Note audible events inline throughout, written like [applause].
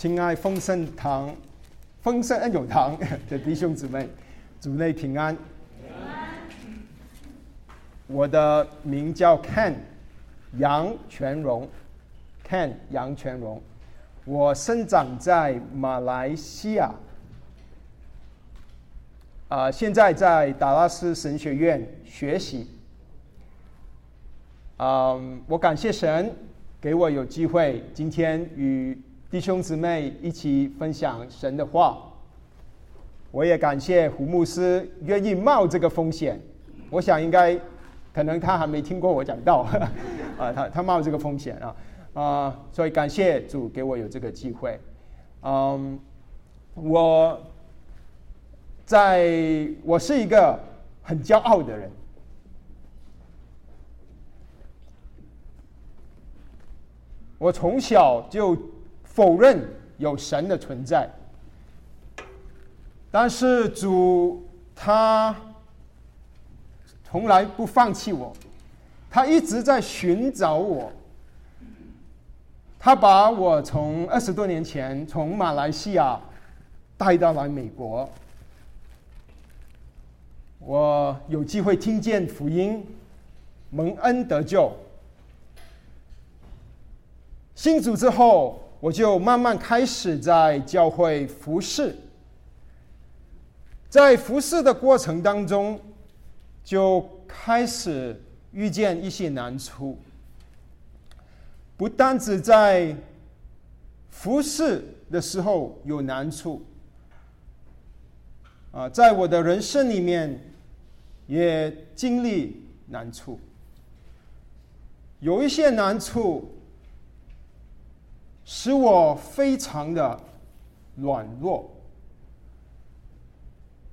亲爱丰盛堂、丰盛恩永堂 [laughs] 的弟兄姊妹，主内平安。我的名叫 Ken 杨全荣，Ken 杨全荣。我生长在马来西亚，啊，现在在达拉斯神学院学习。嗯，我感谢神给我有机会今天与弟兄姊妹一起分享神的话。我也感谢胡牧师愿意冒这个风险。我想应该。可能他还没听过我讲道，[laughs] 啊，他他冒这个风险啊，啊，所以感谢主给我有这个机会，嗯，我在我是一个很骄傲的人，我从小就否认有神的存在，但是主他。从来不放弃我，他一直在寻找我。他把我从二十多年前从马来西亚带到来美国，我有机会听见福音，蒙恩得救。信主之后，我就慢慢开始在教会服侍，在服侍的过程当中。就开始遇见一些难处，不单只在服侍的时候有难处，啊，在我的人生里面也经历难处，有一些难处使我非常的软弱，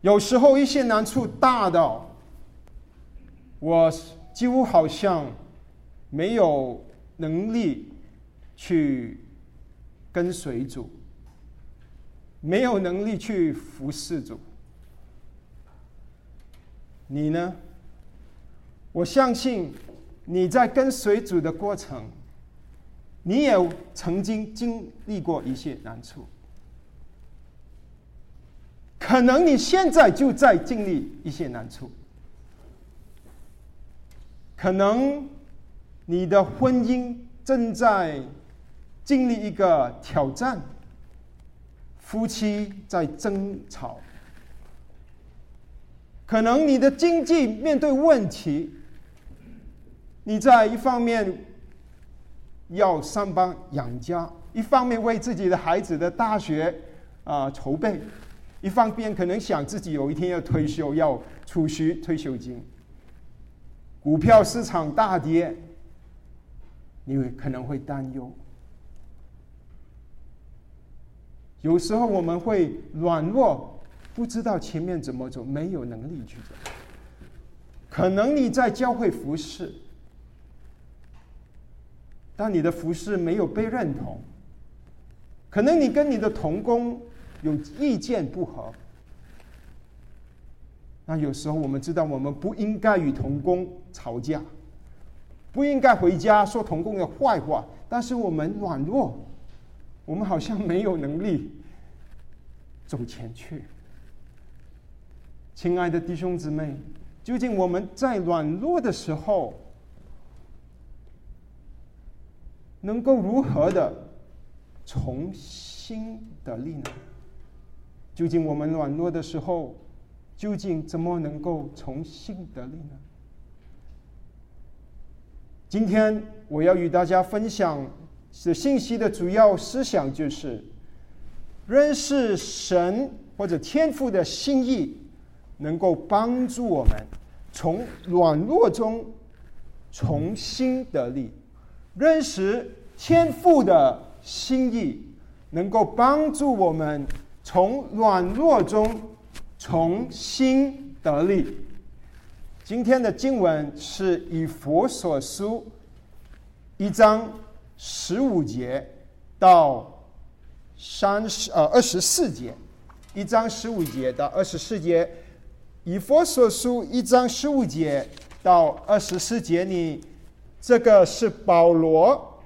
有时候一些难处大到。我几乎好像没有能力去跟随主，没有能力去服侍主。你呢？我相信你在跟随主的过程，你也曾经经历过一些难处，可能你现在就在经历一些难处。可能你的婚姻正在经历一个挑战，夫妻在争吵。可能你的经济面对问题，你在一方面要上班养家，一方面为自己的孩子的大学啊筹备，一方面可能想自己有一天要退休，要储蓄退休金。股票市场大跌，你可能会担忧。有时候我们会软弱，不知道前面怎么走，没有能力去走。可能你在教会服侍，但你的服饰没有被认同。可能你跟你的同工有意见不合。那有时候我们知道，我们不应该与童工吵架，不应该回家说童工的坏话。但是我们软弱，我们好像没有能力走前去。亲爱的弟兄姊妹，究竟我们在软弱的时候，能够如何的重新得力呢？究竟我们软弱的时候？究竟怎么能够重新得力呢？今天我要与大家分享的信息的主要思想就是：认识神或者天赋的心意，能够帮助我们从软弱中重新得力；认识天赋的心意，能够帮助我们从软弱中。重新得力。今天的经文是以佛所书一章十五节到三十呃二十四节，一章十五节到二十四节，以佛所书一章十五节到二十四节里，这个是保罗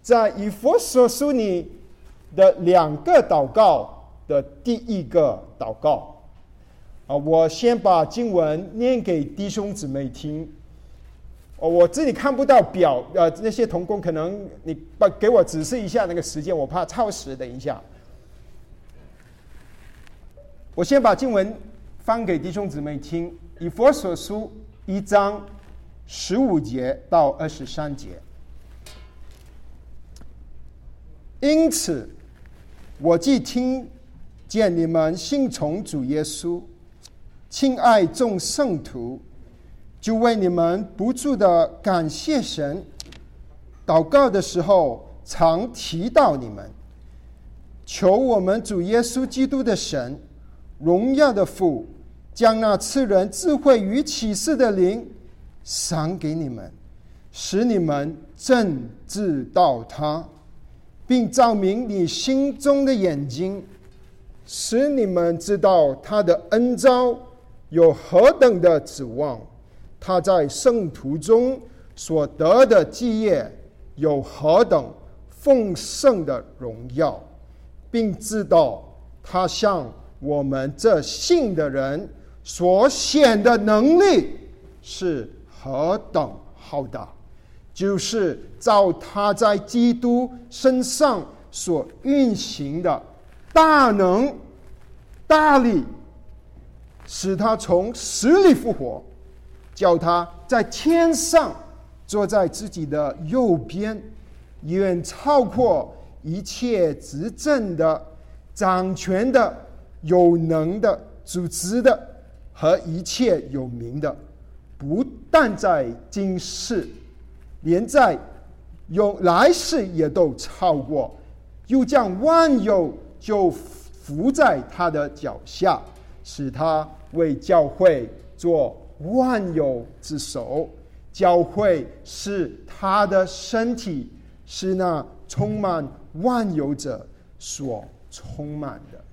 在以佛所书里的两个祷告的第一个祷告。啊，我先把经文念给弟兄姊妹听。我这里看不到表，呃，那些童工可能你把给我指示一下那个时间，我怕超时。等一下，我先把经文翻给弟兄姊妹听，以佛所书一章十五节到二十三节。因此，我既听见你们信从主耶稣，亲爱众圣徒。就为你们不住的感谢神，祷告的时候常提到你们，求我们主耶稣基督的神，荣耀的父，将那赐人智慧与启示的灵赏给你们，使你们正知道他，并照明你心中的眼睛，使你们知道他的恩招有何等的指望。他在圣徒中所得的基业有何等丰盛的荣耀，并知道他向我们这信的人所显的能力是何等浩大，就是照他在基督身上所运行的大能、大力，使他从死里复活。叫他在天上坐在自己的右边，远超过一切执政的、掌权的、有能的、组织的和一切有名的，不但在今世，连在有来世也都超过，又将万有就伏在他的脚下，使他为教会做。万有之首，教会是他的身体，是那充满万有者所充满的。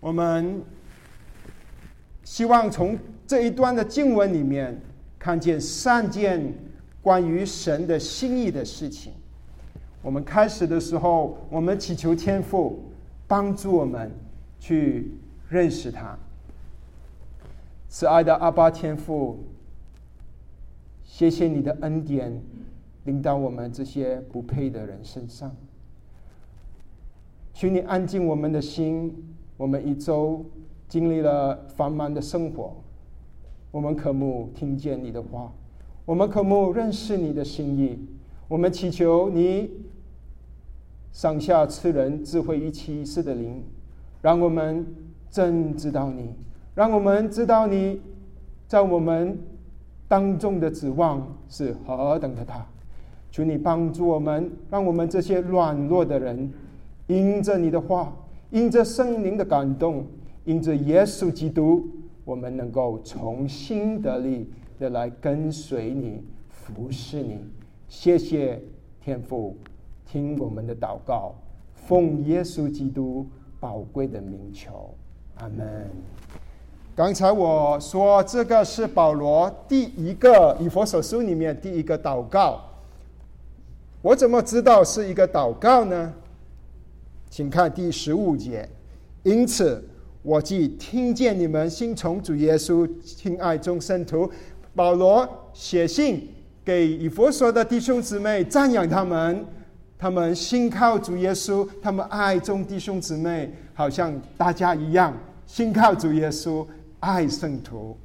我们希望从这一段的经文里面看见三件关于神的心意的事情。我们开始的时候，我们祈求天父帮助我们去认识他。慈爱的阿巴天父，谢谢你的恩典，领导我们这些不配的人身上。请你安静我们的心，我们一周经历了繁忙的生活，我们渴慕听见你的话，我们渴慕认识你的心意，我们祈求你上下赐人智慧与启示的灵，让我们真知道你。让我们知道你在我们当中的指望是何等的大。求你帮助我们，让我们这些软弱的人，因着你的话，因着圣灵的感动，因着耶稣基督，我们能够重新得力的来跟随你、服侍你。谢谢天父，听我们的祷告，奉耶稣基督宝贵的名求，阿门。刚才我说这个是保罗第一个以佛所书里面第一个祷告，我怎么知道是一个祷告呢？请看第十五节。因此，我既听见你们心从主耶稣，亲爱众圣徒，保罗写信给以佛所的弟兄姊妹，赞扬他们，他们信靠主耶稣，他们爱众弟兄姊妹，好像大家一样，信靠主耶稣。爱圣徒，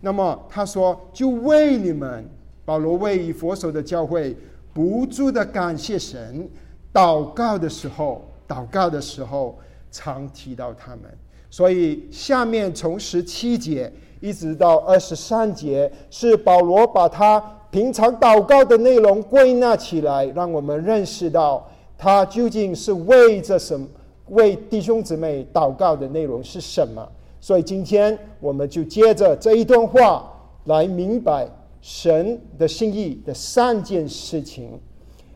那么他说：“就为你们，保罗为以佛手的教会不住的感谢神。祷告的时候，祷告的时候常提到他们。所以下面从十七节一直到二十三节，是保罗把他平常祷告的内容归纳起来，让我们认识到他究竟是为着什么，为弟兄姊妹祷告的内容是什么。”所以今天我们就接着这一段话来明白神的心意的三件事情。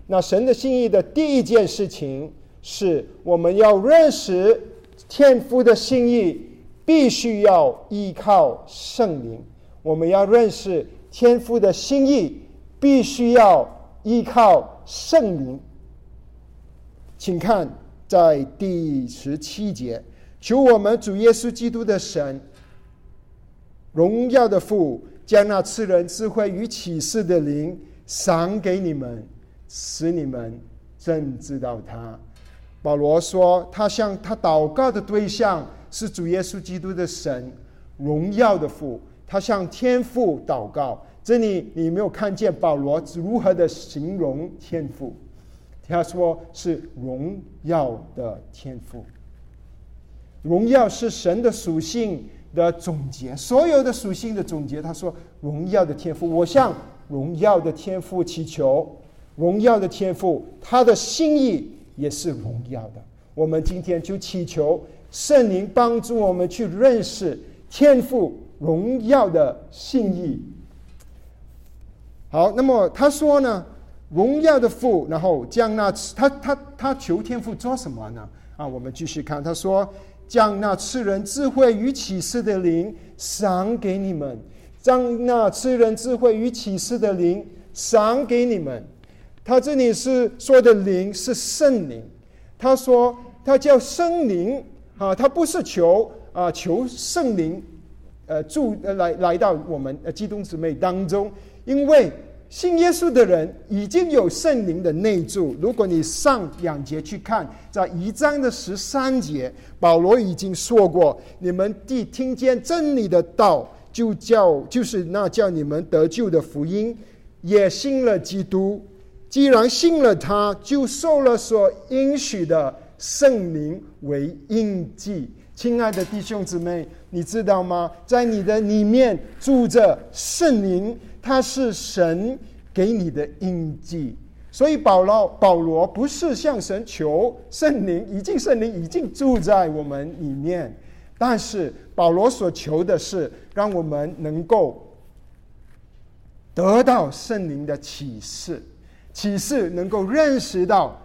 那神的心意的第一件事情是我们要认识天父的心意，必须要依靠圣灵。我们要认识天父的心意，必须要依靠圣灵。请看在第十七节，求我们主耶稣基督的神，荣耀的父，将那赐人智慧与启示的灵赏给你们，使你们真知道他。保罗说，他向他祷告的对象是主耶稣基督的神，荣耀的父。他向天父祷告。这里你没有看见保罗如何的形容天父？他说是荣耀的天赋。荣耀是神的属性的总结，所有的属性的总结。他说荣耀的天赋，我向荣耀的天赋祈求，荣耀的天赋，他的心意也是荣耀的。我们今天就祈求圣灵帮助我们去认识天赋荣耀的信义。好，那么他说呢？荣耀的父，然后将那他他他求天父做什么呢？啊，我们继续看，他说将那赐人智慧与启示的灵赏给你们，将那赐人智慧与启示的灵赏给你们。他这里是说的灵是圣灵，他说他叫圣灵啊，他不是求啊求圣灵，呃住来来到我们呃基督姊妹当中。因为信耶稣的人已经有圣灵的内住。如果你上两节去看，在一章的十三节，保罗已经说过：你们既听见真理的道，就叫就是那叫你们得救的福音，也信了基督。既然信了他，就受了所应许的圣灵为印记。亲爱的弟兄姊妹，你知道吗？在你的里面住着圣灵。他是神给你的印记，所以保罗保罗不是向神求圣灵，已经圣灵已经住在我们里面，但是保罗所求的是让我们能够得到圣灵的启示，启示能够认识到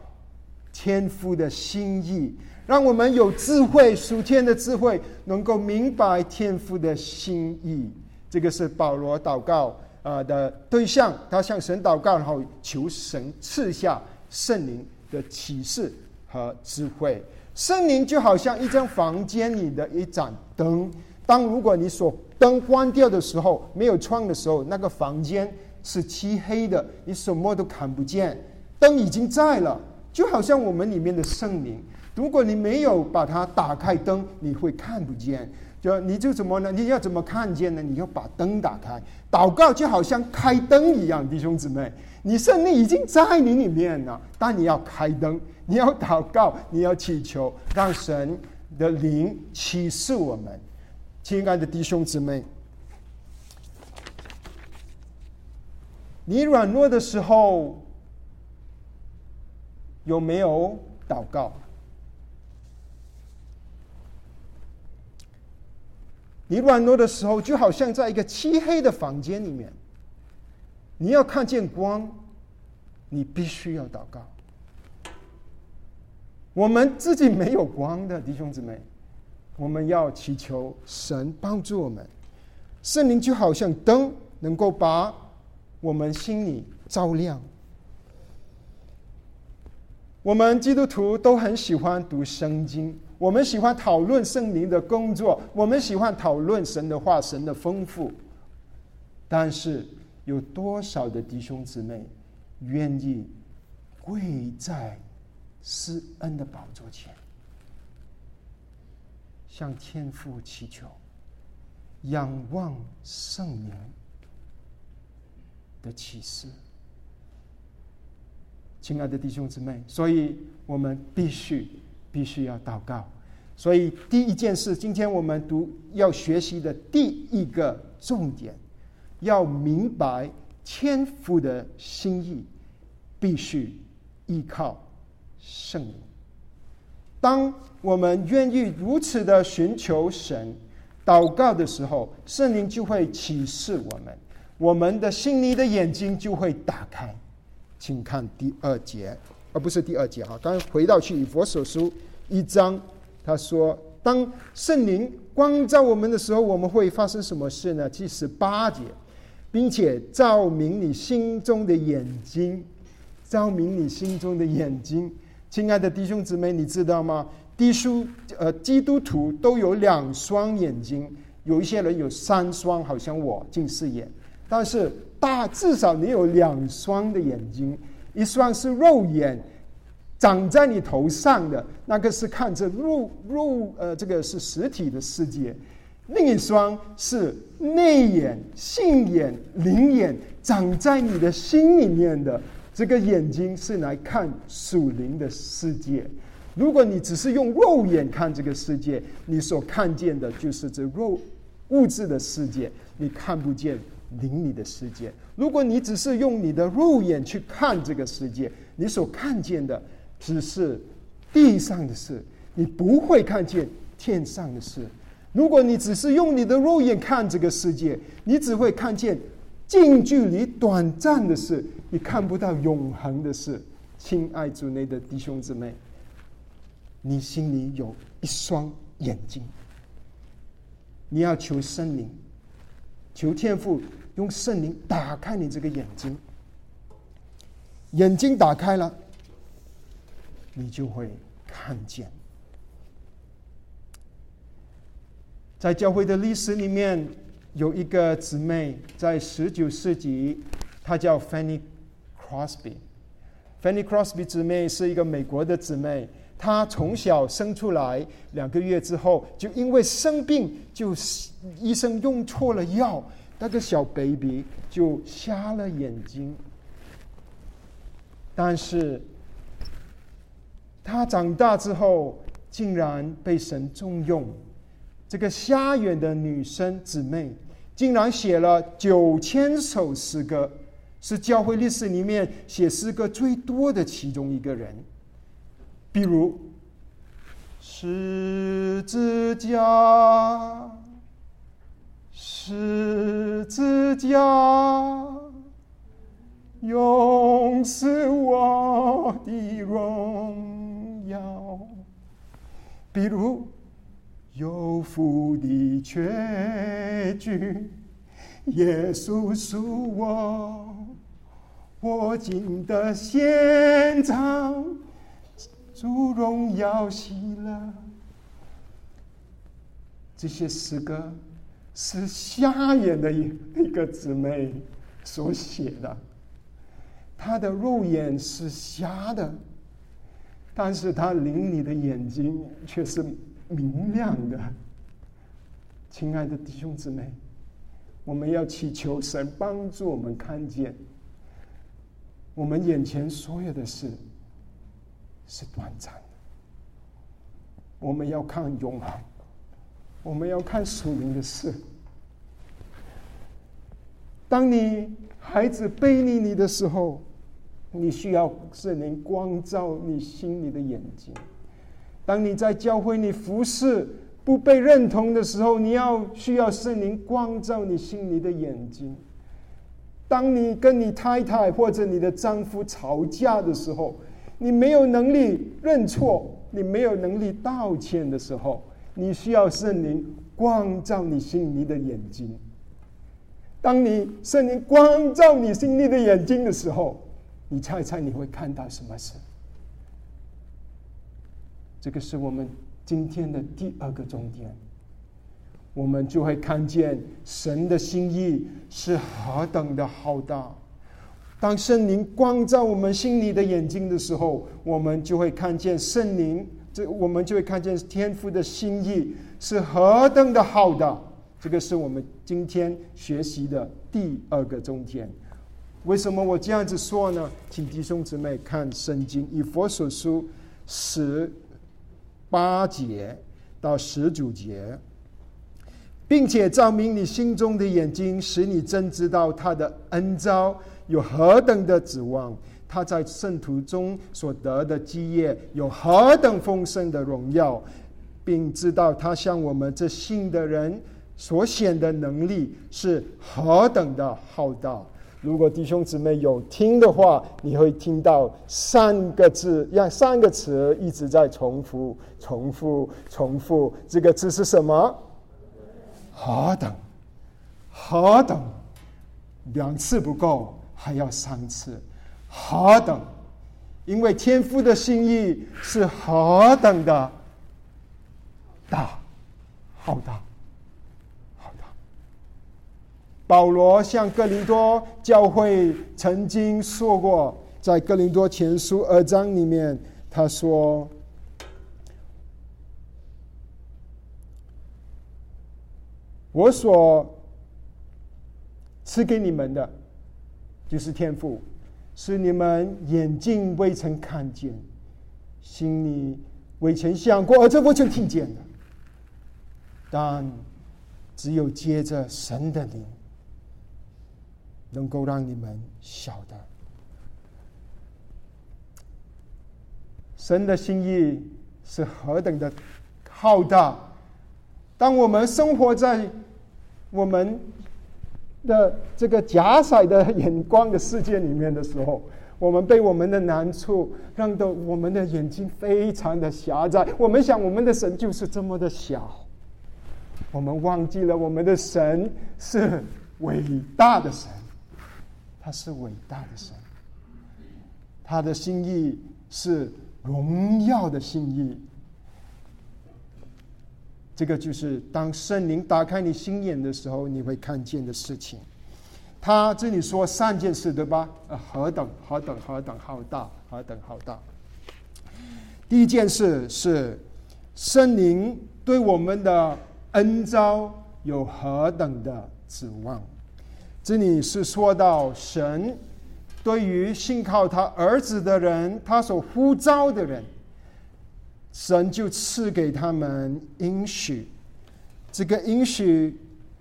天父的心意，让我们有智慧属天的智慧，能够明白天父的心意。这个是保罗祷告。啊的对象，他向神祷告，然后求神赐下圣灵的启示和智慧。圣灵就好像一间房间里的一盏灯，当如果你所灯关掉的时候，没有窗的时候，那个房间是漆黑的，你什么都看不见。灯已经在了，就好像我们里面的圣灵，如果你没有把它打开灯，你会看不见。就你就怎么呢？你要怎么看见呢？你要把灯打开，祷告就好像开灯一样，弟兄姊妹，你圣灵已经在你里面了，但你要开灯，你要祷告，你要祈求，让神的灵启示我们。亲爱的弟兄姊妹，你软弱的时候有没有祷告？你软弱的时候，就好像在一个漆黑的房间里面，你要看见光，你必须要祷告。我们自己没有光的弟兄姊妹，我们要祈求神帮助我们。圣灵就好像灯，能够把我们心里照亮。我们基督徒都很喜欢读圣经。我们喜欢讨论圣灵的工作，我们喜欢讨论神的话、神的丰富。但是，有多少的弟兄姊妹愿意跪在施恩的宝座前，向天父祈求，仰望圣灵的启示？亲爱的弟兄姊妹，所以我们必须。必须要祷告，所以第一件事，今天我们读要学习的第一个重点，要明白天父的心意，必须依靠圣灵。当我们愿意如此的寻求神、祷告的时候，圣灵就会启示我们，我们的心里的眼睛就会打开。请看第二节，而不是第二节哈。刚回到去以佛所书。一章，他说：“当圣灵光照我们的时候，我们会发生什么事呢？”第十八节，并且照明你心中的眼睛，照明你心中的眼睛。亲爱的弟兄姊妹，你知道吗？弟书呃，基督徒都有两双眼睛，有一些人有三双，好像我近视眼。但是大至少你有两双的眼睛，一双是肉眼长在你头上的，那个是看着肉肉呃，这个是实体的世界；另一双是内眼、性眼、灵眼长在你的心里面的。这个眼睛是来看属灵的世界。如果你只是用肉眼看这个世界，你所看见的就是这肉物质的世界，你看不见灵里的世界。如果你只是用你的肉眼去看这个世界，你所看见的只是地上的事，你不会看见天上的事。如果你只是用你的肉眼看这个世界，你只会看见。近距离、短暂的事，你看不到永恒的事。亲爱主内的弟兄姊妹，你心里有一双眼睛，你要求圣灵，求天父用圣灵打开你这个眼睛。眼睛打开了，你就会看见。在教会的历史里面。有一个姊妹在十九世纪，她叫 Fanny Crosby。Fanny Crosby 姊妹是一个美国的姊妹，他从小生出来两个月之后，就因为生病，就医生用错了药，那个小 baby 就瞎了眼睛。但是，他长大之后，竟然被神重用，这个瞎眼的女生姊妹。竟然写了九千首诗歌，是教会历史里面写诗歌最多的其中一个人。比如，十字架，十字架，永是我的荣耀。比如。有福的确据，耶稣是我，我今的现场，主荣耀喜乐。这些诗歌是瞎眼的一一个姊妹所写的，她的肉眼是瞎的，但是她灵里的眼睛却是。明亮的，亲爱的弟兄姊妹，我们要祈求神帮助我们看见，我们眼前所有的事是短暂的。我们要看永恒，我们要看属灵的事。当你孩子背离你的时候，你需要圣灵光照你心里的眼睛。当你在教会里服侍不被认同的时候，你要需要圣灵光照你心里的眼睛。当你跟你太太或者你的丈夫吵架的时候，你没有能力认错，你没有能力道歉的时候，你需要圣灵光照你心里的眼睛。当你圣灵光照你心里的眼睛的时候，你猜猜你会看到什么事？这个是我们今天的第二个重点，我们就会看见神的心意是何等的浩大。当圣灵光照我们心里的眼睛的时候，我们就会看见圣灵，这我们就会看见天父的心意是何等的浩大。这个是我们今天学习的第二个重点。为什么我这样子说呢？请弟兄姊妹看圣经，以佛所书十。八节到十九节，并且照明你心中的眼睛，使你真知道他的恩招有何等的指望，他在圣徒中所得的基业有何等丰盛的荣耀，并知道他向我们这信的人所显的能力是何等的浩大。如果弟兄姊妹有听的话，你会听到三个字，让三个词一直在重复、重复、重复。这个字是什么？何等？何等？两次不够，还要三次。何等？因为天父的心意是何等的大，好大，好大。保罗向哥林多教会曾经说过，在哥林多前书二章里面，他说。我所赐给你们的，就是天赋，是你们眼睛未曾看见，心里未曾想过，而这我就听见了。但只有接着神的灵，能够让你们晓得，神的心意是何等的浩大。当我们生活在我们的这个假色的眼光的世界里面的时候，我们被我们的难处让的我们的眼睛非常的狭窄。我们想，我们的神就是这么的小，我们忘记了我们的神是伟大的神，他是伟大的神，他的心意是荣耀的心意。这个就是当圣灵打开你心眼的时候，你会看见的事情。他这里说三件事，对吧？呃，何等何等何等浩大，何等浩大。第一件事是圣灵对我们的恩召有何等的指望。这里是说到神对于信靠他儿子的人，他所呼召的人。神就赐给他们应许，这个应许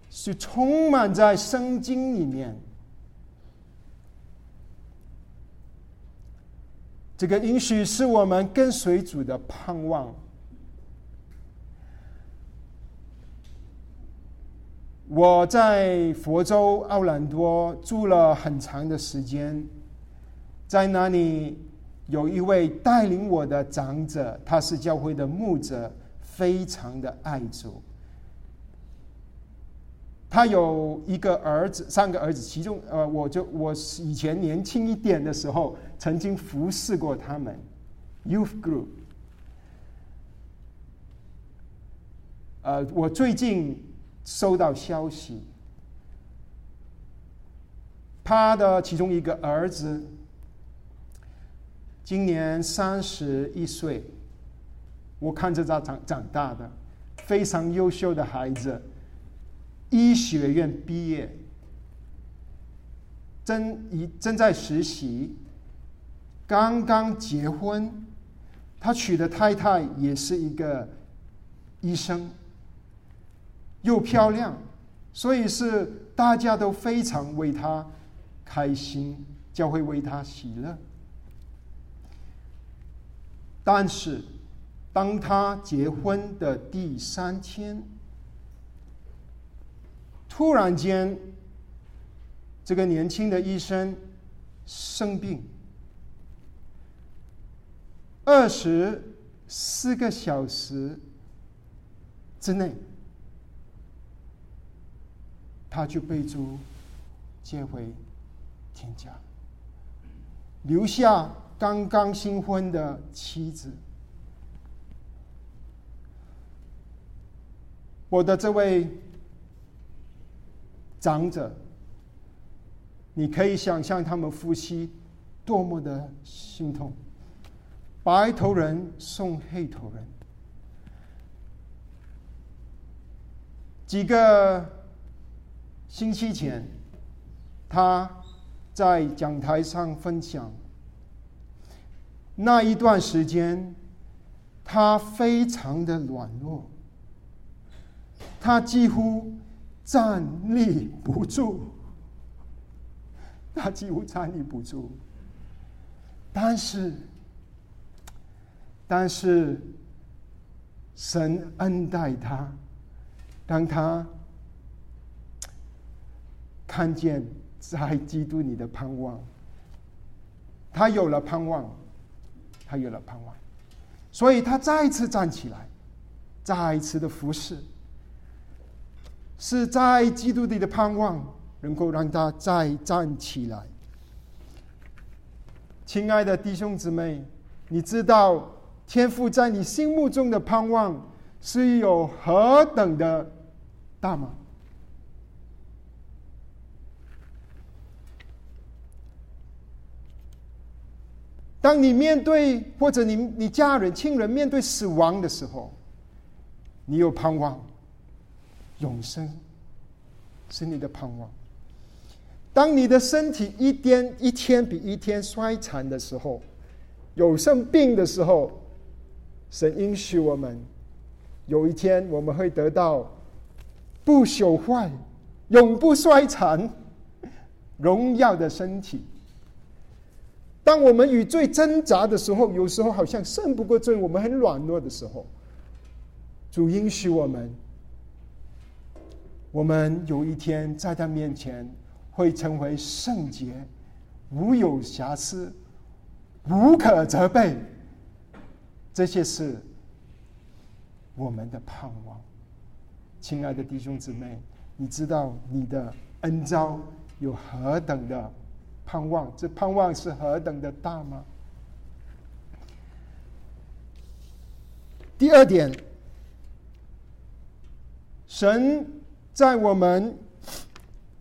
是充满在圣经里面。这个应许是我们跟随主的盼望。我在佛州奥兰多住了很长的时间，在那里。有一位带领我的长者，他是教会的牧者，非常的爱主。他有一个儿子，三个儿子，其中呃，我就我以前年轻一点的时候，曾经服侍过他们，youth group。呃，我最近收到消息，他的其中一个儿子。今年三十一岁，我看着他长长大的，非常优秀的孩子，医学院毕业，正一正在实习，刚刚结婚，他娶的太太也是一个医生，又漂亮，所以是大家都非常为他开心，教会为他喜乐。但是，当他结婚的第三天，突然间，这个年轻的医生生病，二十四个小时之内，他就被猪接回天家，留下。刚刚新婚的妻子，我的这位长者，你可以想象他们夫妻多么的心痛。白头人送黑头人，几个星期前，他在讲台上分享。那一段时间，他非常的软弱，他几乎站立不住，[laughs] 他几乎站立不住。但是，但是，神恩待他，当他看见在基督里的盼望，他有了盼望。他有了盼望，所以他再次站起来，再一次的服侍，是在基督里的盼望，能够让他再站起来。亲爱的弟兄姊妹，你知道天父在你心目中的盼望是有何等的大吗？当你面对或者你你家人亲人面对死亡的时候，你有盼望，永生是你的盼望。当你的身体一天一天比一天衰残的时候，有生病的时候，神允许我们有一天我们会得到不朽坏、永不衰残、荣耀的身体。当我们与罪挣扎的时候，有时候好像胜不过罪，我们很软弱的时候，主允许我们，我们有一天在他面前会成为圣洁，无有瑕疵，无可责备。这些是我们的盼望。亲爱的弟兄姊妹，你知道你的恩招有何等的？盼望，这盼望是何等的大吗？第二点，神在我们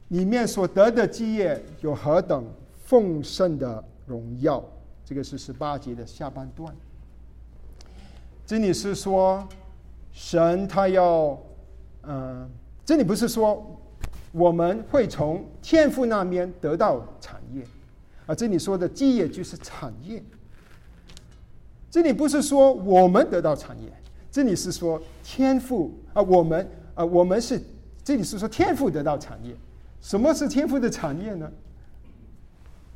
里面所得的基业有何等丰盛的荣耀？这个是十八节的下半段。这里是说，神他要，嗯，这里不是说。我们会从天赋那边得到产业，啊，这里说的基业就是产业。这里不是说我们得到产业，这里是说天赋啊，我们啊，我们是这里是说天赋得到产业。什么是天赋的产业呢？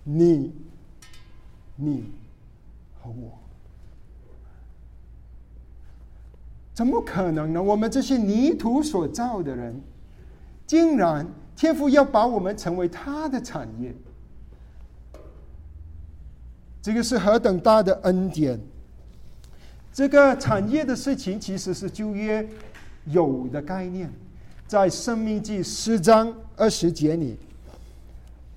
你、你和我，怎么可能呢？我们这些泥土所造的人。竟然天父要把我们成为他的产业，这个是何等大的恩典！这个产业的事情其实是旧约有的概念，在《生命记》十章二十节里，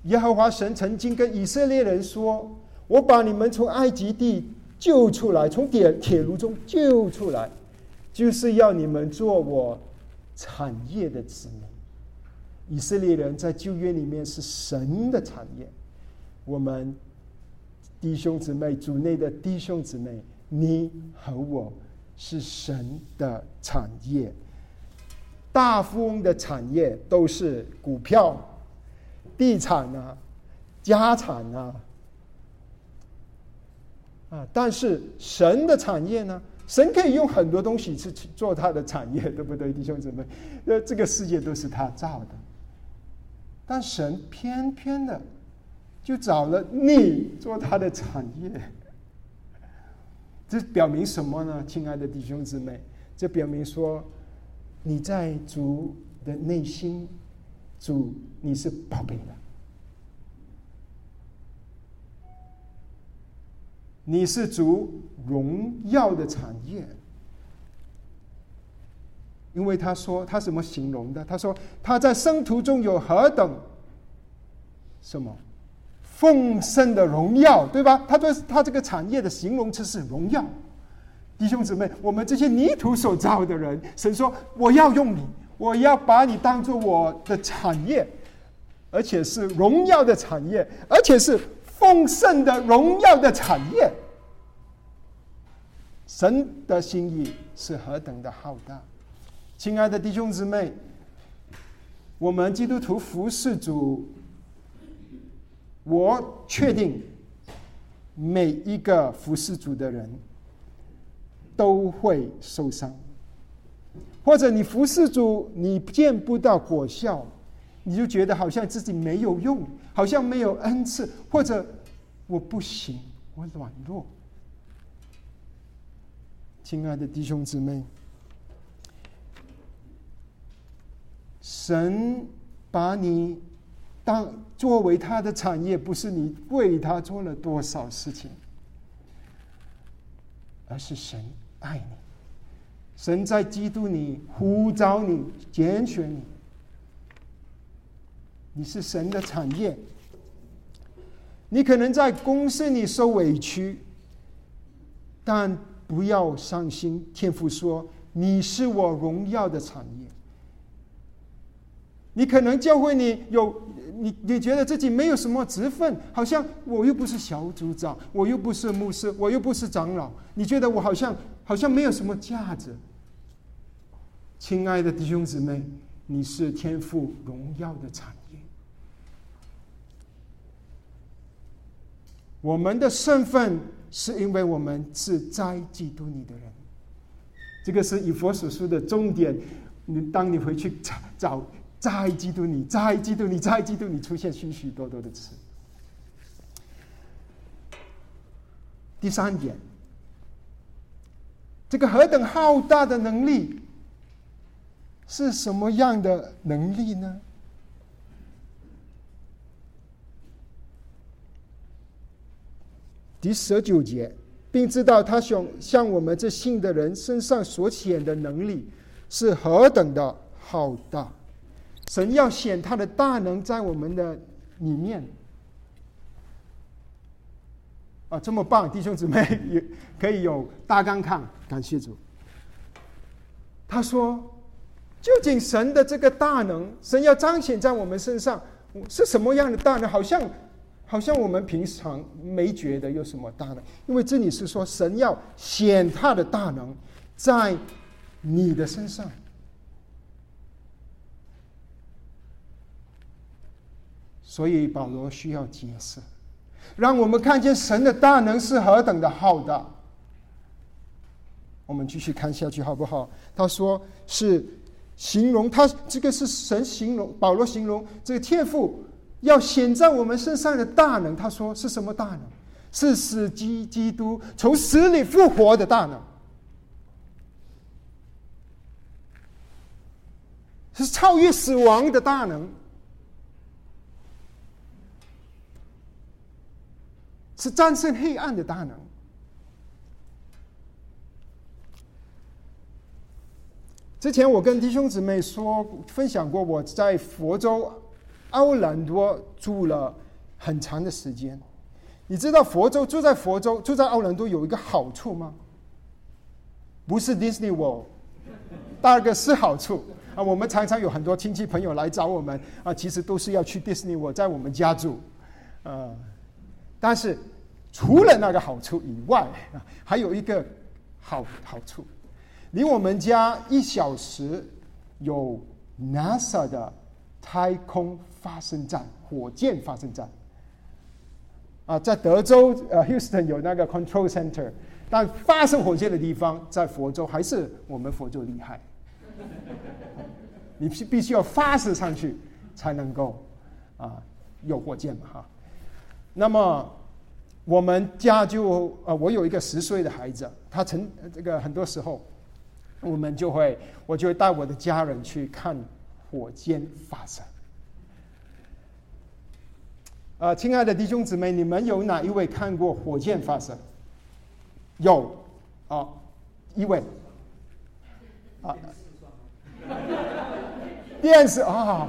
耶和华神曾经跟以色列人说：“我把你们从埃及地救出来，从铁铁炉中救出来，就是要你们做我产业的子民。”以色列人在旧约里面是神的产业，我们弟兄姊妹主内的弟兄姊妹，你和我是神的产业。大富翁的产业都是股票、地产啊、家产啊，啊，但是神的产业呢？神可以用很多东西去做他的产业，对不对，弟兄姊妹？那，这个世界都是他造的。但神偏偏的就找了你做他的产业，这表明什么呢？亲爱的弟兄姊妹，这表明说你在主的内心，主你是宝贝的，你是主荣耀的产业。因为他说他怎么形容的？他说他在生途中有何等什么丰盛的荣耀，对吧？他对他这个产业的形容词是荣耀。弟兄姊妹，我们这些泥土所造的人，神说我要用你，我要把你当做我的产业，而且是荣耀的产业，而且是丰盛的荣耀的产业。神的心意是何等的浩大！亲爱的弟兄姊妹，我们基督徒服侍主，我确定每一个服侍主的人都会受伤，或者你服侍主，你见不到果效，你就觉得好像自己没有用，好像没有恩赐，或者我不行，我软弱。亲爱的弟兄姊妹。神把你当作为他的产业，不是你为他做了多少事情，而是神爱你，神在基督里呼召你、拣选你，你是神的产业。你可能在公司里受委屈，但不要伤心。天父说：“你是我荣耀的产业。”你可能教会你有你，你觉得自己没有什么职分，好像我又不是小组长，我又不是牧师，我又不是长老，你觉得我好像好像没有什么价值。亲爱的弟兄姊妹，你是天赋荣耀的产业。我们的身份是因为我们是在基督里的人，这个是以佛所书的重点。你当你回去找找在基督里，在基督里，在基督里出现许许多多的词。第三点，这个何等浩大的能力，是什么样的能力呢？第十九节，并知道他想向我们这信的人身上所显的能力是何等的浩大。神要显他的大能在我们的里面。啊，这么棒，弟兄姊妹也可以有大纲看，感谢主。他说：“究竟神的这个大能，神要彰显在我们身上是什么样的大能？好像……”好像我们平常没觉得有什么大能，因为这里是说神要显他的大能在你的身上，所以保罗需要解释，让我们看见神的大能是何等的浩大。我们继续看下去好不好？他说是形容他这个是神形容保罗形容这个天赋。要显在我们身上的大能，他说是什么大能？是使基基督从死里复活的大能，是超越死亡的大能，是战胜黑暗的大能。之前我跟弟兄姊妹说分享过，我在佛州。奥兰多住了很长的时间，你知道佛州住在佛州住在奥兰多有一个好处吗？不是 Disney World，第二个是好处啊。我们常常有很多亲戚朋友来找我们啊，其实都是要去 Disney World，在我们家住啊。但是除了那个好处以外，还有一个好好处，离我们家一小时有 NASA 的太空。发生站，火箭发生站。啊，在德州呃，Houston 有那个 Control Center，但发射火箭的地方在佛州，还是我们佛州厉害。你必必须要发射上去才能够啊有火箭嘛哈。那么我们家就呃，我有一个十岁的孩子，他曾这个很多时候，我们就会我就会带我的家人去看火箭发射。啊，亲爱的弟兄姊妹，你们有哪一位看过火箭发射？有，啊，一位，啊，电视啊，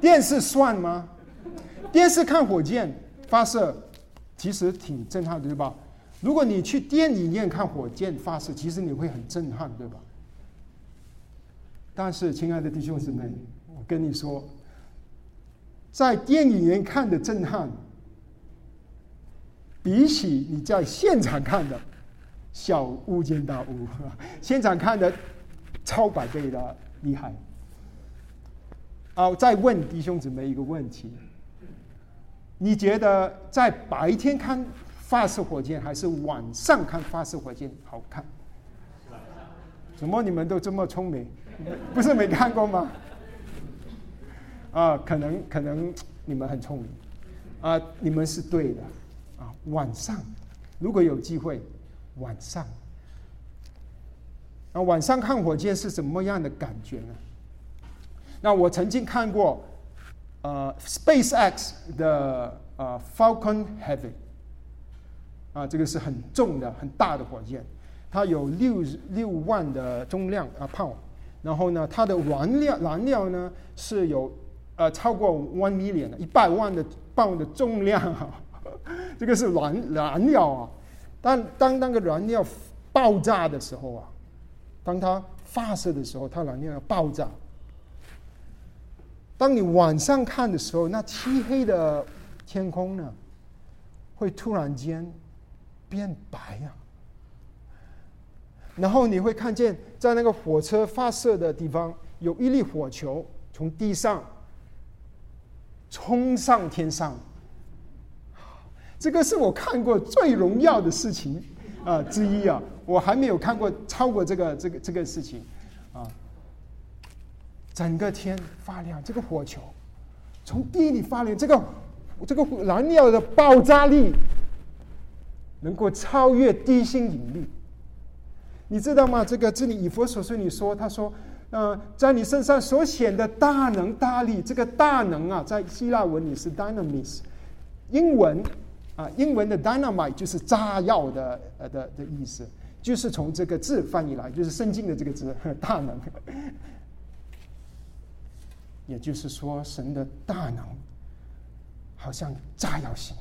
电视算吗？电视看火箭发射，其实挺震撼的，对吧？如果你去电影院看火箭发射，其实你会很震撼，对吧？但是，亲爱的弟兄姊妹，我跟你说。在电影院看的震撼，比起你在现场看的小巫见大巫，[laughs] 现场看的超百倍的厉害。好，再问弟兄姊妹一个问题：你觉得在白天看发射火箭，还是晚上看发射火箭好看？怎么你们都这么聪明？不是没看过吗？啊，可能可能你们很聪明，啊，你们是对的，啊，晚上如果有机会，晚上，啊，晚上看火箭是什么样的感觉呢？那我曾经看过，呃，SpaceX 的呃 Falcon Heavy，啊，这个是很重的、很大的火箭，它有六六万的重量啊炮然后呢，它的燃料燃料呢是有。呃，超过 one million 一百万的磅的重量啊，[laughs] 这个是燃燃料啊。当当那个燃料爆炸的时候啊，当它发射的时候，它燃料要爆炸。当你晚上看的时候，那漆黑的天空呢，会突然间变白呀。然后你会看见，在那个火车发射的地方，有一粒火球从地上冲上天上。这个是我看过最荣耀的事情啊之一啊！我还没有看过超过这个这个这个事情！整个天发亮，这个火球从地里发亮，这个这个燃料的爆炸力能够超越地心引力。你知道吗？这个这里以佛所说，你说他说，呃，在你身上所显的大能大力，这个大能啊，在希腊文里是 dynamis，英文啊，英文的 dynamite 就是炸药的呃的的意思，就是从这个字翻译来，就是圣经的这个字 [laughs] 大能，也就是说，神的大能好像炸药型。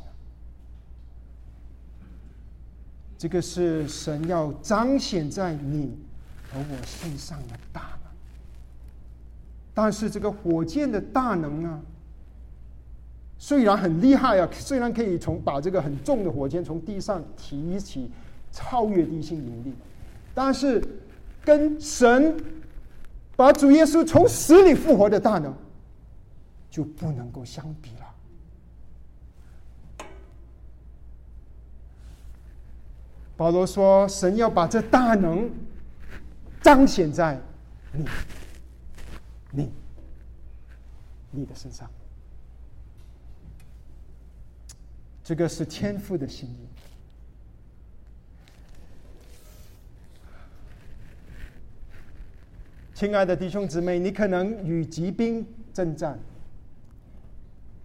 这个是神要彰显在你和我身上的大能，但是这个火箭的大能呢，虽然很厉害啊，虽然可以从把这个很重的火箭从地上提起，超越地心引力，但是跟神把主耶稣从死里复活的大能就不能够相比了。保罗说：“神要把这大能彰显在你、你、你的身上。这个是天赋的心意。亲爱的弟兄姊妹，你可能与疾病征战，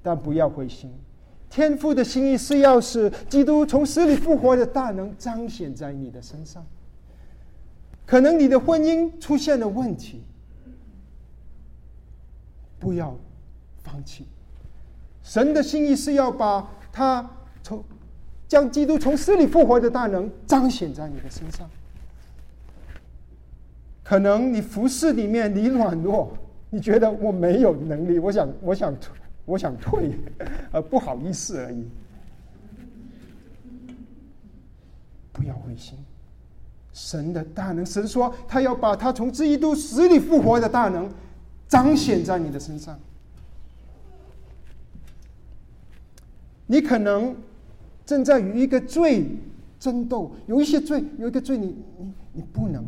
但不要灰心。”天父的心意是要使基督从死里复活的大能彰显在你的身上。可能你的婚姻出现了问题，不要放弃。神的心意是要把他从将基督从死里复活的大能彰显在你的身上。可能你服侍里面你软弱，你觉得我没有能力，我想我想。我想退，[laughs] 呃，不好意思而已。不要灰心，神的大能，神说他要把他从基督死里复活的大能彰显在你的身上。你可能正在与一个罪争斗，有一些罪，有一个罪，你你你不能，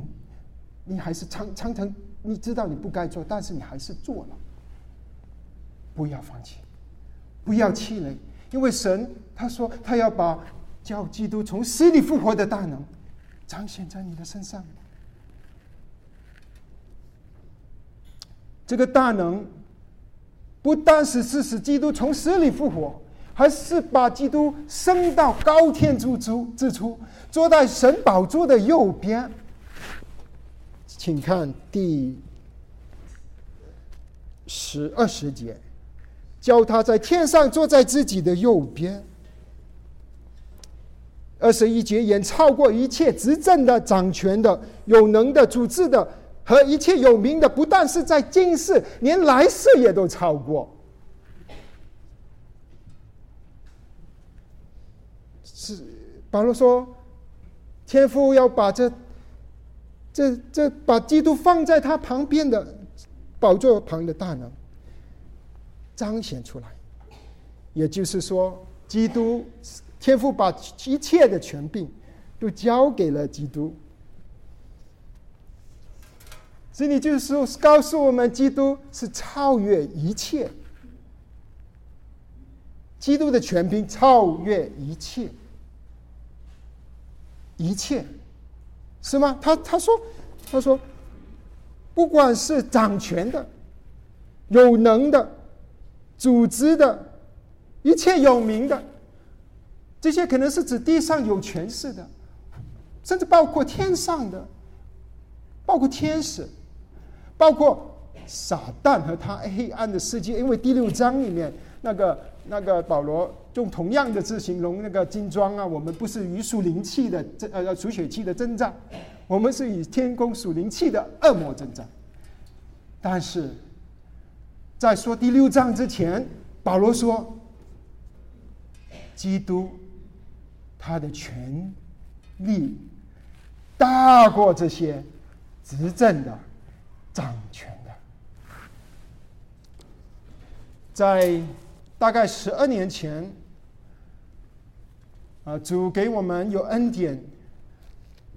你还是常常常，你知道你不该做，但是你还是做了。不要放弃，不要气馁，因为神他说他要把叫基督从死里复活的大能彰显在你的身上。这个大能不单是是使基督从死里复活，还是把基督升到高天之处之处，坐在神宝座的右边。请看第十二十节。叫他在天上坐在自己的右边。二十一节言超过一切执政的、掌权的、有能的、主治的和一切有名的，不但是在今世，连来世也都超过。是保罗说，天父要把这、这、这把基督放在他旁边的宝座旁的大能。彰显出来，也就是说，基督天父把一切的权柄都交给了基督。这里就是说，告诉我们，基督是超越一切，基督的权柄超越一切，一切是吗？他他说他说，不管是掌权的、有能的。组织的一切有名的，这些可能是指地上有权势的，甚至包括天上的，包括天使，包括撒旦和他黑暗的世界。因为第六章里面那个那个保罗用同样的字形容那个金装啊，我们不是与属灵气的这呃属血气的征战，我们是与天宫属灵气的恶魔征战。但是在说第六章之前，保罗说，基督他的权力大过这些执政的掌权的，在。大概十二年前，啊，主给我们有恩典，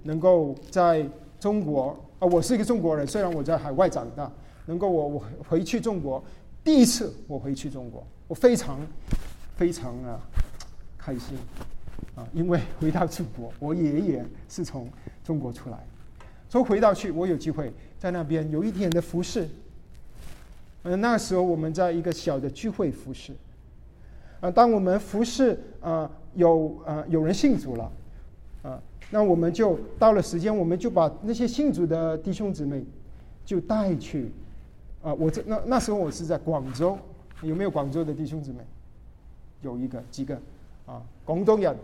能够在中国啊，我是一个中国人，虽然我在海外长大，能够我我回去中国，第一次我回去中国，我非常非常啊开心啊，因为回到祖国，我爷爷是从中国出来，所以回到去，我有机会在那边有一点的服饰。嗯，那时候我们在一个小的聚会服饰。啊，当我们服侍啊，有啊有人信主了，啊，那我们就到了时间，我们就把那些信主的弟兄姊妹就带去，啊，我这那那时候我是在广州，有没有广州的弟兄姊妹？有一个几个啊，广东人。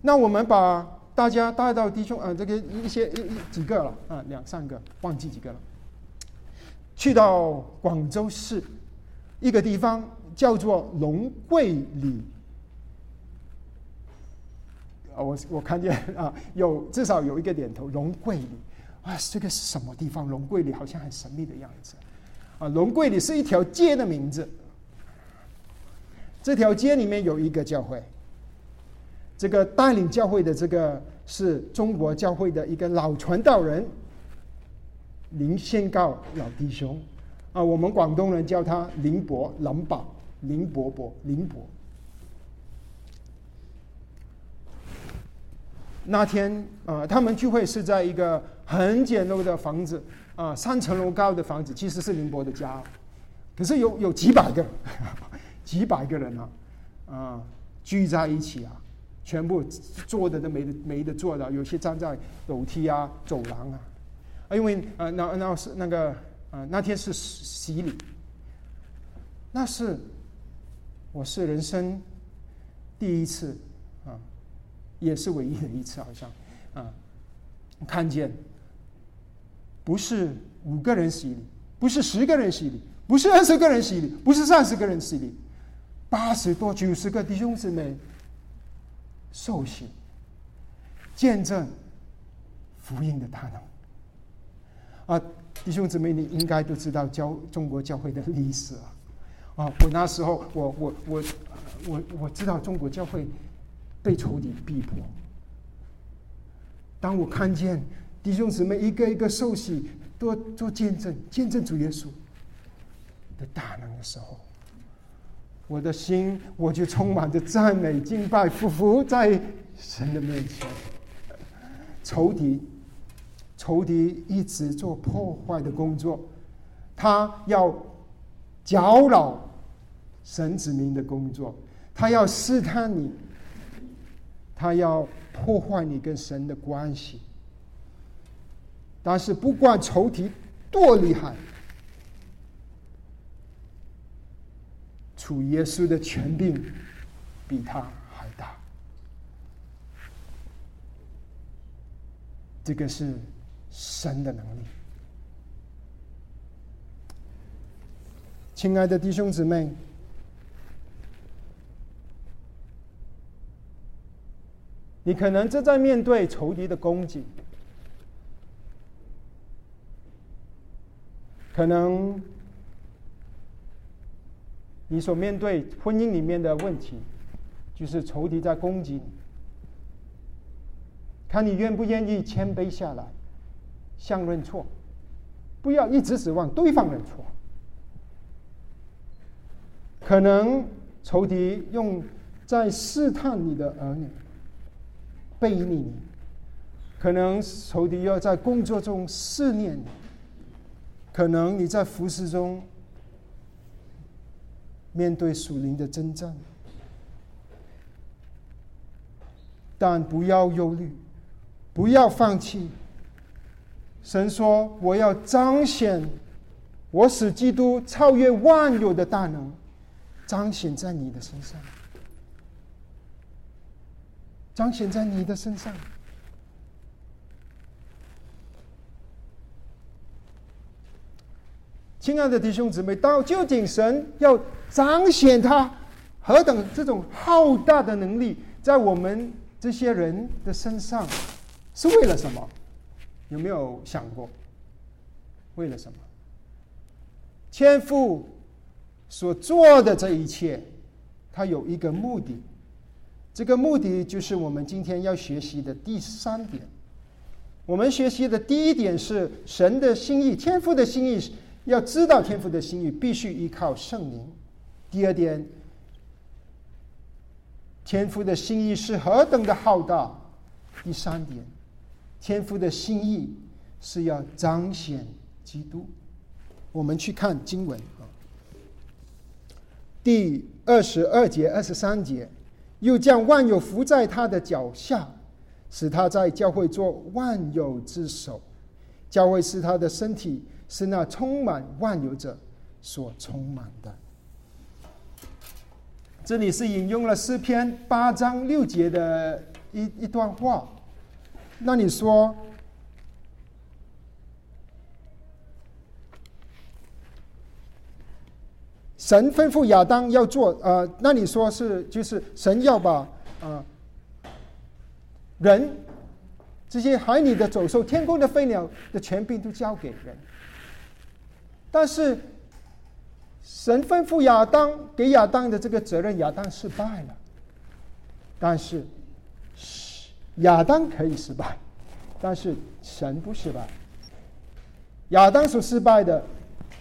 那我们把大家带到弟兄啊，这个一些一几个了啊，两三个，忘记几个了，去到广州市一个地方。叫做龙桂里啊，我我看见啊，有至少有一个点头。龙桂里啊，这个是什么地方？龙桂里好像很神秘的样子啊。龙桂里是一条街的名字，这条街里面有一个教会，这个带领教会的这个是中国教会的一个老传道人林先告老弟兄啊，我们广东人叫他林伯林宝。林伯伯，林伯。那天啊，他们聚会是在一个很简陋的房子啊，三层楼高的房子，其实是林伯的家。可是有有几百个，[laughs] 几百个人啊，啊，聚在一起啊，全部坐的都没得没得坐的，有些站在楼梯啊、走廊啊。啊，因为啊，那那是那个啊，那天是洗礼，那是。我是人生第一次，也是唯一的一次，好像啊，看见不是五个人洗礼，不是十个人洗礼，不是二十个人洗礼，不是三十个人洗礼，八十多、九十个弟兄姊妹受洗，见证福音的大能啊！弟兄姊妹，你应该都知道教中国教会的历史啊。啊！我那时候，我我我我我知道中国教会被仇敌逼迫。当我看见弟兄姊妹一个一个受洗，多做见证，见证主耶稣的大能的时候，我的心我就充满着赞美、敬拜、匍匐在神的面前。仇敌，仇敌一直做破坏的工作，他要搅扰。神子民的工作，他要试探你，他要破坏你跟神的关系。但是不管仇敌多厉害，主耶稣的权柄比他还大。这个是神的能力。亲爱的弟兄姊妹。你可能正在面对仇敌的攻击，可能你所面对婚姻里面的问题，就是仇敌在攻击你。看你愿不愿意谦卑下来，相认错，不要一直指望对方认错。可能仇敌用在试探你的儿女。背逆你，可能仇敌要在工作中试炼你，可能你在服侍中面对属灵的征战，但不要忧虑，不要放弃。神说：“我要彰显我使基督超越万有的大能，彰显在你的身上，彰显在你的身上。亲爱的弟兄姊妹，到究竟神要彰显他何等这种浩大的能力，在我们这些人的身上，是为了什么？有没有想过？为了什么？天父所做的这一切，他有一个目的，这个目的就是我们今天要学习的第三点。我们学习的第一点是神的心意，天父的心意。要知道天父的心意，必须依靠圣灵。第二点，天父的心意是何等的浩大。第三点，天父的心意是要彰显基督。我们去看经文啊，第二十二节、二十三节，又将万有伏在他的脚下，使他在教会做万有之首。教会是他的身体。是那充满万有者所充满的。这里是引用了诗篇八章六节的一一段话。那你说，神吩咐亚当要做，呃，那你说是就是神要把啊人这些海里的走兽、天空的飞鸟的权柄都交给人。但是，神吩咐亚当给亚当的这个责任，亚当失败了。但是，亚当可以失败，但是神不失败。亚当所失败的，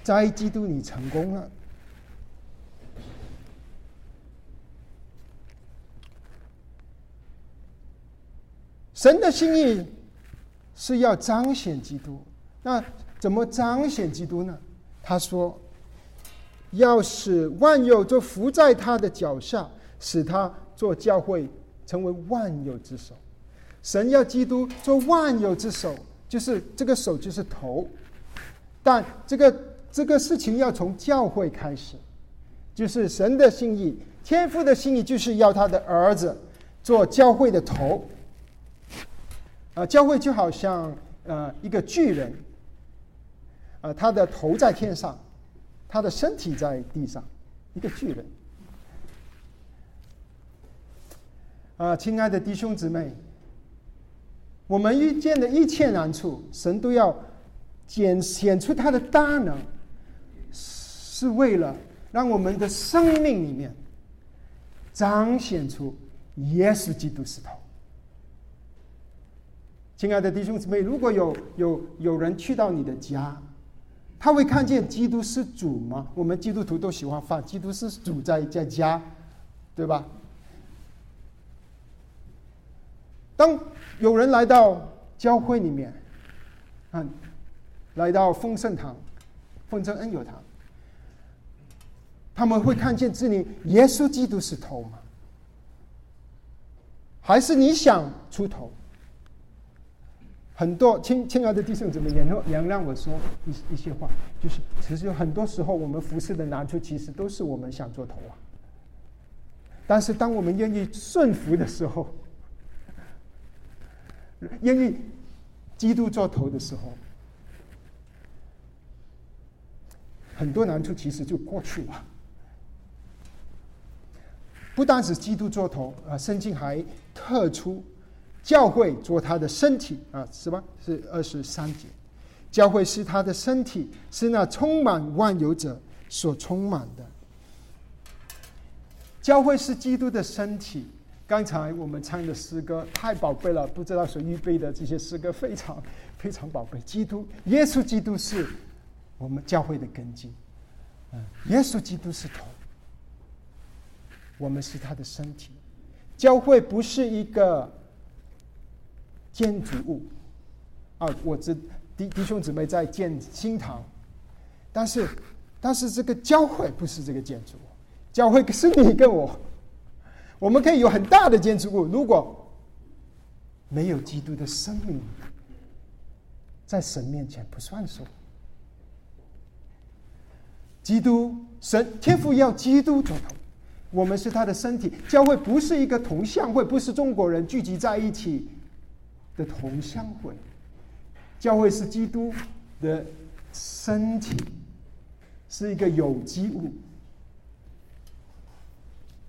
在基督里成功了。神的心意是要彰显基督，那怎么彰显基督呢？他说：“要使万有都伏在他的脚下，使他做教会，成为万有之首。神要基督做万有之首，就是这个手就是头。但这个这个事情要从教会开始，就是神的心意，天父的心意，就是要他的儿子做教会的头。啊，教会就好像呃一个巨人。”呃，他的头在天上，他的身体在地上，一个巨人。啊，亲爱的弟兄姊妹，我们遇见的一切难处，神都要显显出他的大能，是为了让我们的生命里面彰显出耶稣基督是头。亲爱的弟兄姊妹，如果有有有人去到你的家，他会看见基督是主吗？我们基督徒都喜欢放基督是主在在家，对吧？当有人来到教会里面，嗯，来到丰盛堂、丰盛恩友堂，他们会看见这里耶稣基督是头吗？还是你想出头？很多亲亲爱的弟兄姊妹，然后原谅我说一一些话，就是其实有很多时候，我们服侍的难处，其实都是我们想做头啊。但是当我们愿意顺服的时候，愿意基督做头的时候，很多难处其实就过去了。不单是基督做头啊，圣经还特出。教会做他的身体啊，是吧？是二十三节。教会是他的身体，是那充满万有者所充满的。教会是基督的身体。刚才我们唱的诗歌太宝贝了，不知道谁预备的这些诗歌非常非常宝贝。基督，耶稣基督是我们教会的根基。嗯，耶稣基督是头，我们是他的身体。教会不是一个。建筑物，啊，我这弟弟兄姊妹在建新堂，但是，但是这个教会不是这个建筑物，教会是你跟我，我们可以有很大的建筑物，如果没有基督的生命，在神面前不算数。基督神天父要基督做头，我们是他的身体。教会不是一个同乡会，不是中国人聚集在一起的同乡会。教会是基督的身体，是一个有机物。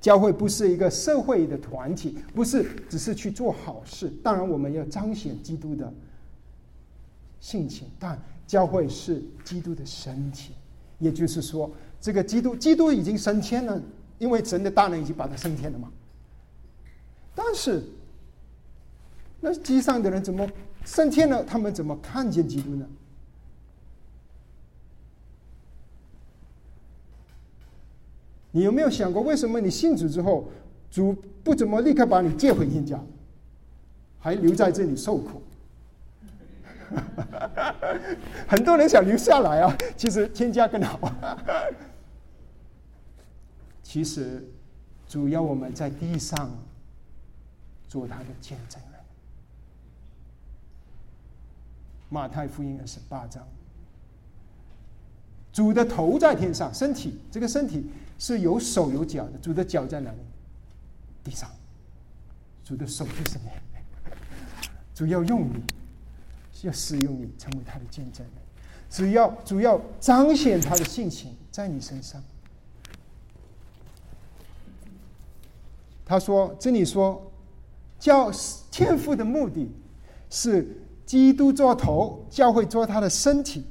教会不是一个社会的团体，不是只是去做好事。当然，我们要彰显基督的性情，但教会是基督的身体。也就是说，这个基督，基督已经升天了，因为神的大能已经把他升天了嘛。但是，那地上的人怎么升天了？他们怎么看见基督呢？你有没有想过，为什么你信主之后，主不怎么立刻把你接回天家，还留在这里受苦？[laughs] 很多人想留下来啊，其实天家更好。[laughs] 其实，主要我们在地上做他的见证人。马太福音二十八章，主的头在天上，身体这个身体。是有手有脚的，主的脚在哪里？地上。主的手就是你，主要用你，要使用你成为他的见证人。只要主要彰显他的性情在你身上。他说：“这里说，叫天赋的目的是基督做头，教会做他的身体，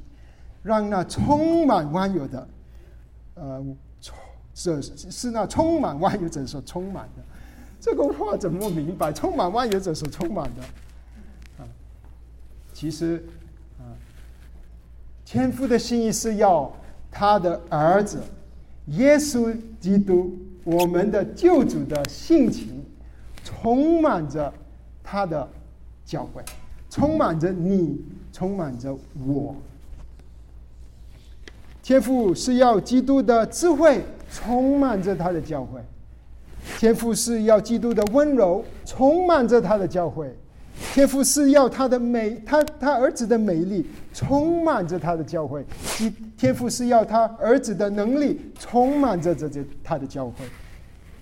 让那充满万有的，呃。”是是那充满万有者所充满的，这个话怎么明白？充满万有者所充满的，啊，其实啊，天父的心意是要他的儿子耶稣基督，我们的救主的性情，充满着他的教会，充满着你，充满着我。天赋是要基督的智慧。充满着他的教会，天赋是要基督的温柔充满着他的教会，天赋是要他的美，他他儿子的美丽充满着他的教会，天天父是要他儿子的能力充满着这这他的教会，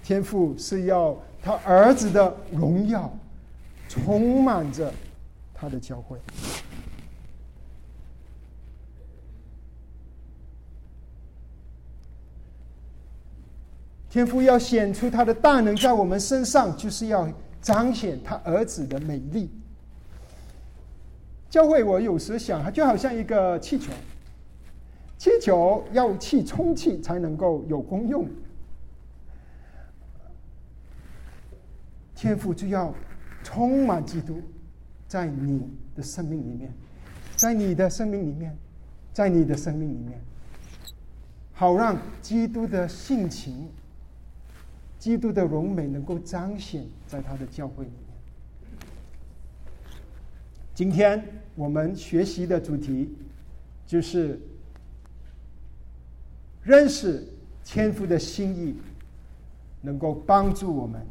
天赋是要他儿子的荣耀充满着他的教会。天父要显出他的大能在我们身上，就是要彰显他儿子的美丽。教会，我有时想，它就好像一个气球，气球要气充气才能够有功用。天父就要充满基督在你的生命里面，在你的生命里面，在你的生命里面，好让基督的性情。基督的荣美能够彰显在他的教会里面。今天我们学习的主题就是认识天父的心意，能够帮助我们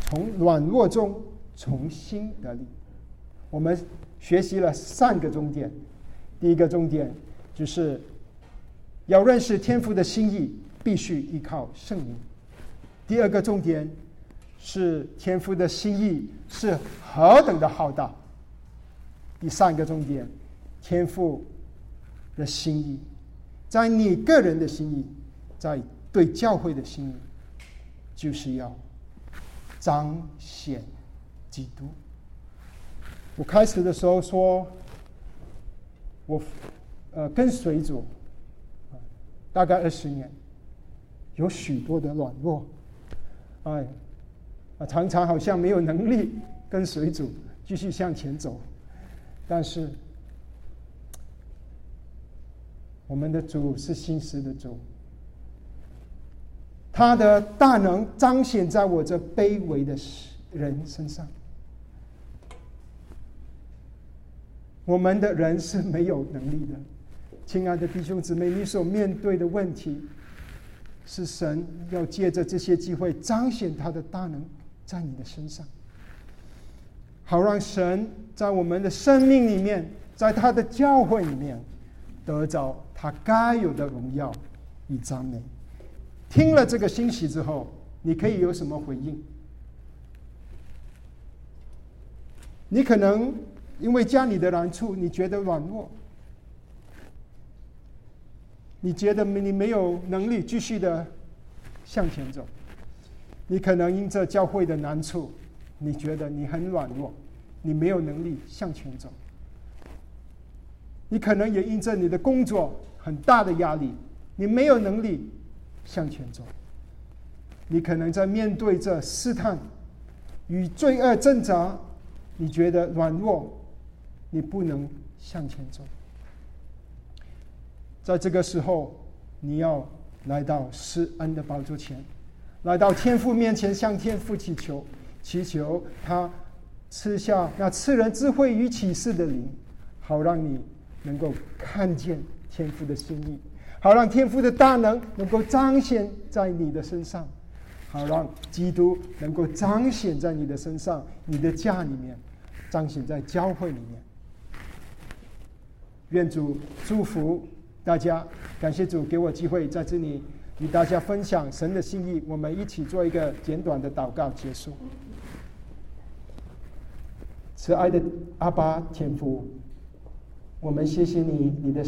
从软弱中重新得力。我们学习了三个重点，第一个重点就是要认识天父的心意，必须依靠圣灵。第二个重点是天父的心意是何等的浩大。第三个重点，天父的心意，在你个人的心意，在对教会的心意，就是要彰显基督。我开始的时候说，我呃跟随主大概二十年，有许多的软弱。哎，啊，常常好像没有能力跟随主继续向前走，但是我们的主是新时的主，他的大能彰显在我这卑微的人身上。我们的人是没有能力的，亲爱的弟兄姊妹，你所面对的问题。是神要借着这些机会彰显他的大能在你的身上，好让神在我们的生命里面，在他的教会里面得着他该有的荣耀，与赞美。听了这个信息之后，你可以有什么回应？你可能因为家里的难处，你觉得软弱，你觉得你没有能力继续的向前走。你可能因这教会的难处，你觉得你很软弱，你没有能力向前走。你可能也因着你的工作很大的压力，你没有能力向前走。你可能在面对着试探与罪恶挣扎，你觉得软弱，你不能向前走。在这个时候，你要来到施恩的宝座前。来到天父面前，向天父祈求，祈求他赐下那赐人智慧与启示的灵，好让你能够看见天父的心意，好让天父的大能能够彰显在你的身上，好让基督能够彰显在你的身上，你的家里面，彰显在教会里面。愿主祝福大家，感谢主给我机会在这里。与大家分享神的心意，我们一起做一个简短的祷告结束。慈爱的阿巴天父，我们谢谢你，你的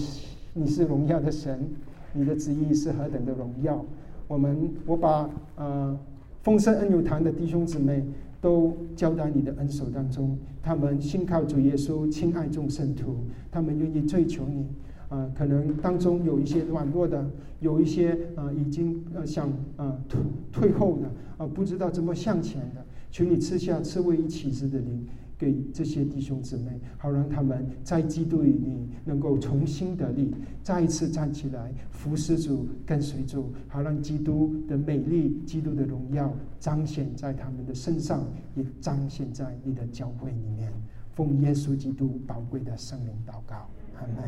你是荣耀的神，你的旨意是何等的荣耀。我们我把呃丰盛恩友堂的弟兄姊妹都交在你的恩手当中，他们信靠主耶稣，亲爱众圣徒，他们愿意追求你。啊，可能当中有一些软弱的，有一些啊已经呃想啊退退后的啊不知道怎么向前的，求你赐下赐位于启示的灵给这些弟兄姊妹，好让他们在基督里能够重新得力，再一次站起来服侍主跟随主，好让基督的美丽、基督的荣耀彰显在他们的身上，也彰显在你的教会里面。奉耶稣基督宝贵的圣灵祷告，阿门。